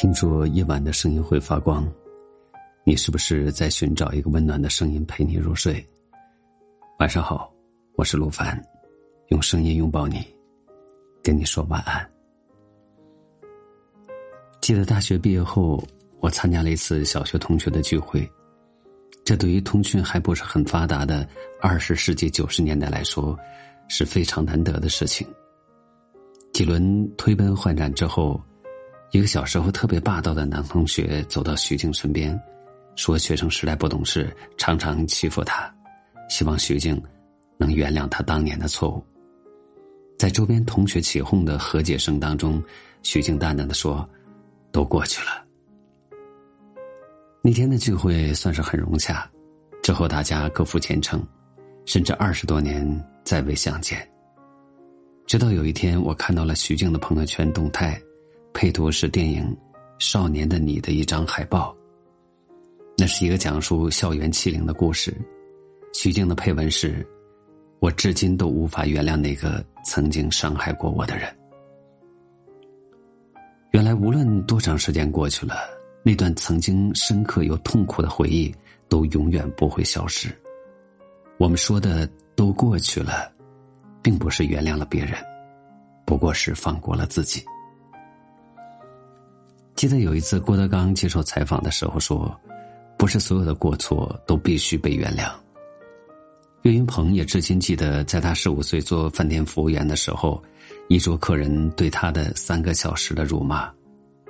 听说夜晚的声音会发光，你是不是在寻找一个温暖的声音陪你入睡？晚上好，我是陆凡，用声音拥抱你，跟你说晚安。记得大学毕业后，我参加了一次小学同学的聚会，这对于通讯还不是很发达的二十世纪九十年代来说，是非常难得的事情。几轮推杯换盏之后。一个小时候特别霸道的男同学走到徐静身边，说：“学生时代不懂事，常常欺负他，希望徐静能原谅他当年的错误。”在周边同学起哄的和解声当中，徐静淡淡的说：“都过去了。”那天的聚会算是很融洽，之后大家各赴前程，甚至二十多年再未相见。直到有一天，我看到了徐静的朋友圈动态。配图是电影《少年的你》的一张海报。那是一个讲述校园欺凌的故事。徐静的配文是：“我至今都无法原谅那个曾经伤害过我的人。”原来，无论多长时间过去了，那段曾经深刻又痛苦的回忆都永远不会消失。我们说的“都过去了”，并不是原谅了别人，不过是放过了自己。记得有一次郭德纲接受采访的时候说：“不是所有的过错都必须被原谅。”岳云鹏也至今记得，在他十五岁做饭店服务员的时候，一桌客人对他的三个小时的辱骂，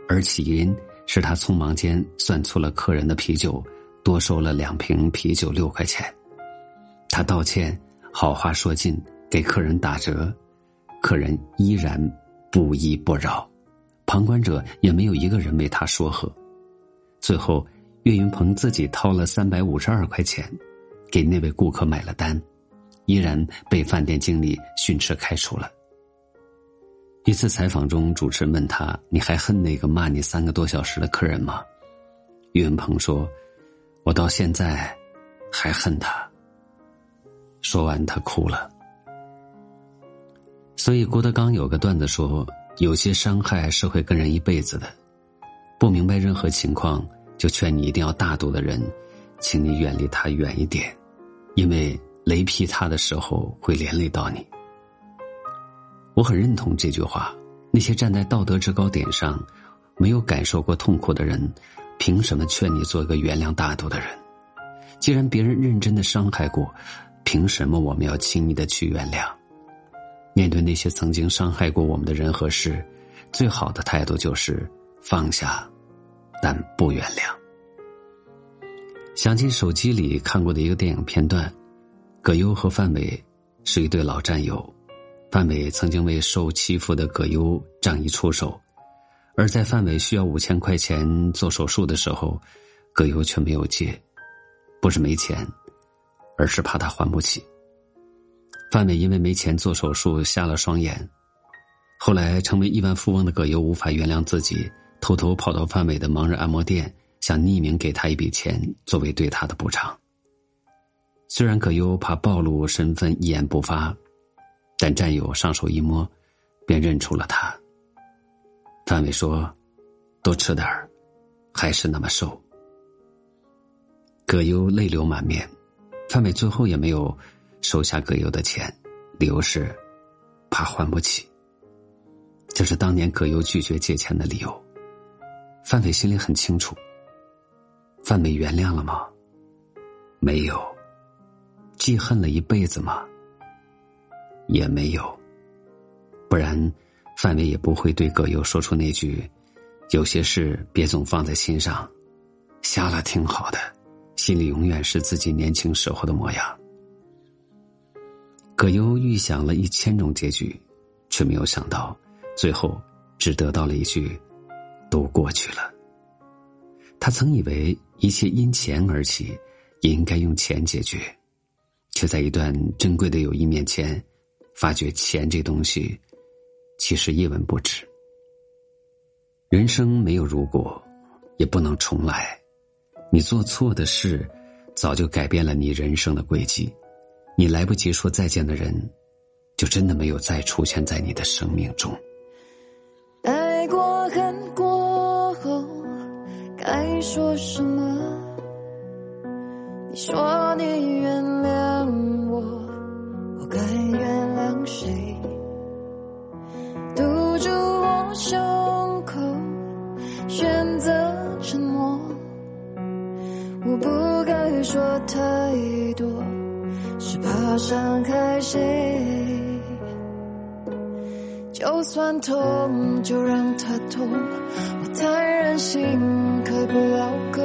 而起因是他匆忙间算错了客人的啤酒，多收了两瓶啤酒六块钱。他道歉，好话说尽，给客人打折，客人依然不依不饶。旁观者也没有一个人为他说和，最后岳云鹏自己掏了三百五十二块钱，给那位顾客买了单，依然被饭店经理训斥开除了。一次采访中，主持人问他：“你还恨那个骂你三个多小时的客人吗？”岳云鹏说：“我到现在还恨他。”说完，他哭了。所以郭德纲有个段子说。有些伤害是会跟人一辈子的，不明白任何情况就劝你一定要大度的人，请你远离他远一点，因为雷劈他的时候会连累到你。我很认同这句话。那些站在道德制高点上，没有感受过痛苦的人，凭什么劝你做一个原谅大度的人？既然别人认真的伤害过，凭什么我们要轻易的去原谅？面对那些曾经伤害过我们的人和事，最好的态度就是放下，但不原谅。想起手机里看过的一个电影片段，葛优和范伟是一对老战友，范伟曾经为受欺负的葛优仗义出手，而在范伟需要五千块钱做手术的时候，葛优却没有借，不是没钱，而是怕他还不起。范伟因为没钱做手术瞎了双眼，后来成为亿万富翁的葛优无法原谅自己，偷偷跑到范伟的盲人按摩店，想匿名给他一笔钱作为对他的补偿。虽然葛优怕暴露身份一言不发，但战友上手一摸，便认出了他。范伟说：“多吃点儿，还是那么瘦。”葛优泪流满面，范伟最后也没有。收下葛优的钱，理由是怕还不起。这是当年葛优拒绝借钱的理由。范伟心里很清楚。范伟原谅了吗？没有。记恨了一辈子吗？也没有。不然，范伟也不会对葛优说出那句：“有些事别总放在心上，瞎了挺好的，心里永远是自己年轻时候的模样。”葛优预想了一千种结局，却没有想到，最后只得到了一句：“都过去了。”他曾以为一切因钱而起，也应该用钱解决，却在一段珍贵的友谊面前，发觉钱这东西其实一文不值。人生没有如果，也不能重来。你做错的事，早就改变了你人生的轨迹。你来不及说再见的人就真的没有再出现在你的生命中。爱过恨过后该说什么？你说你愿伤害谁？就算痛，就让它痛。我太任性，开不了口。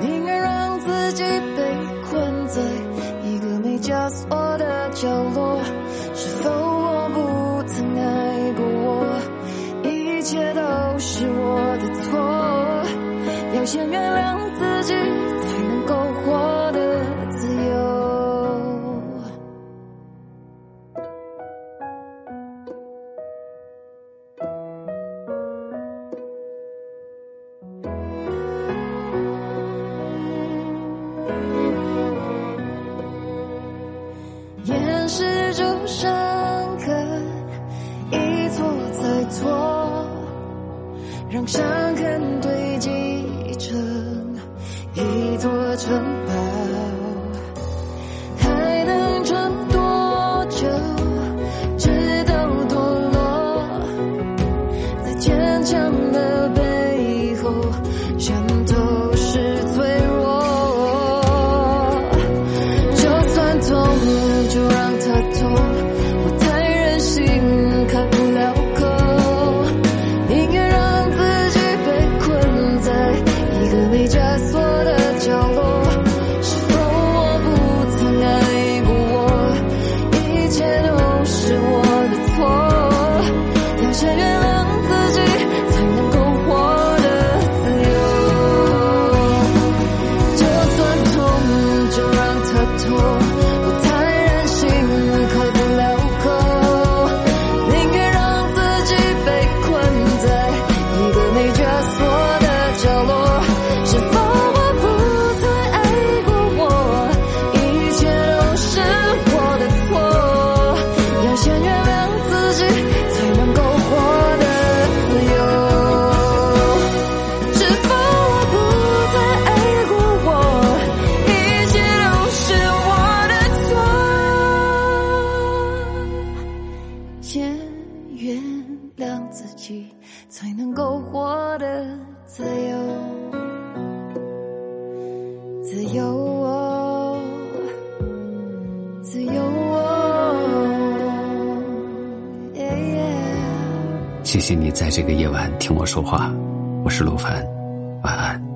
宁愿让自己被困在一个没枷锁的角落。是否我不曾爱过我？一切都是我的错。要先原谅。让伤。才能够活得自由，自由哦，自由哦。谢谢你在这个夜晚听我说话，我是陆凡，晚安。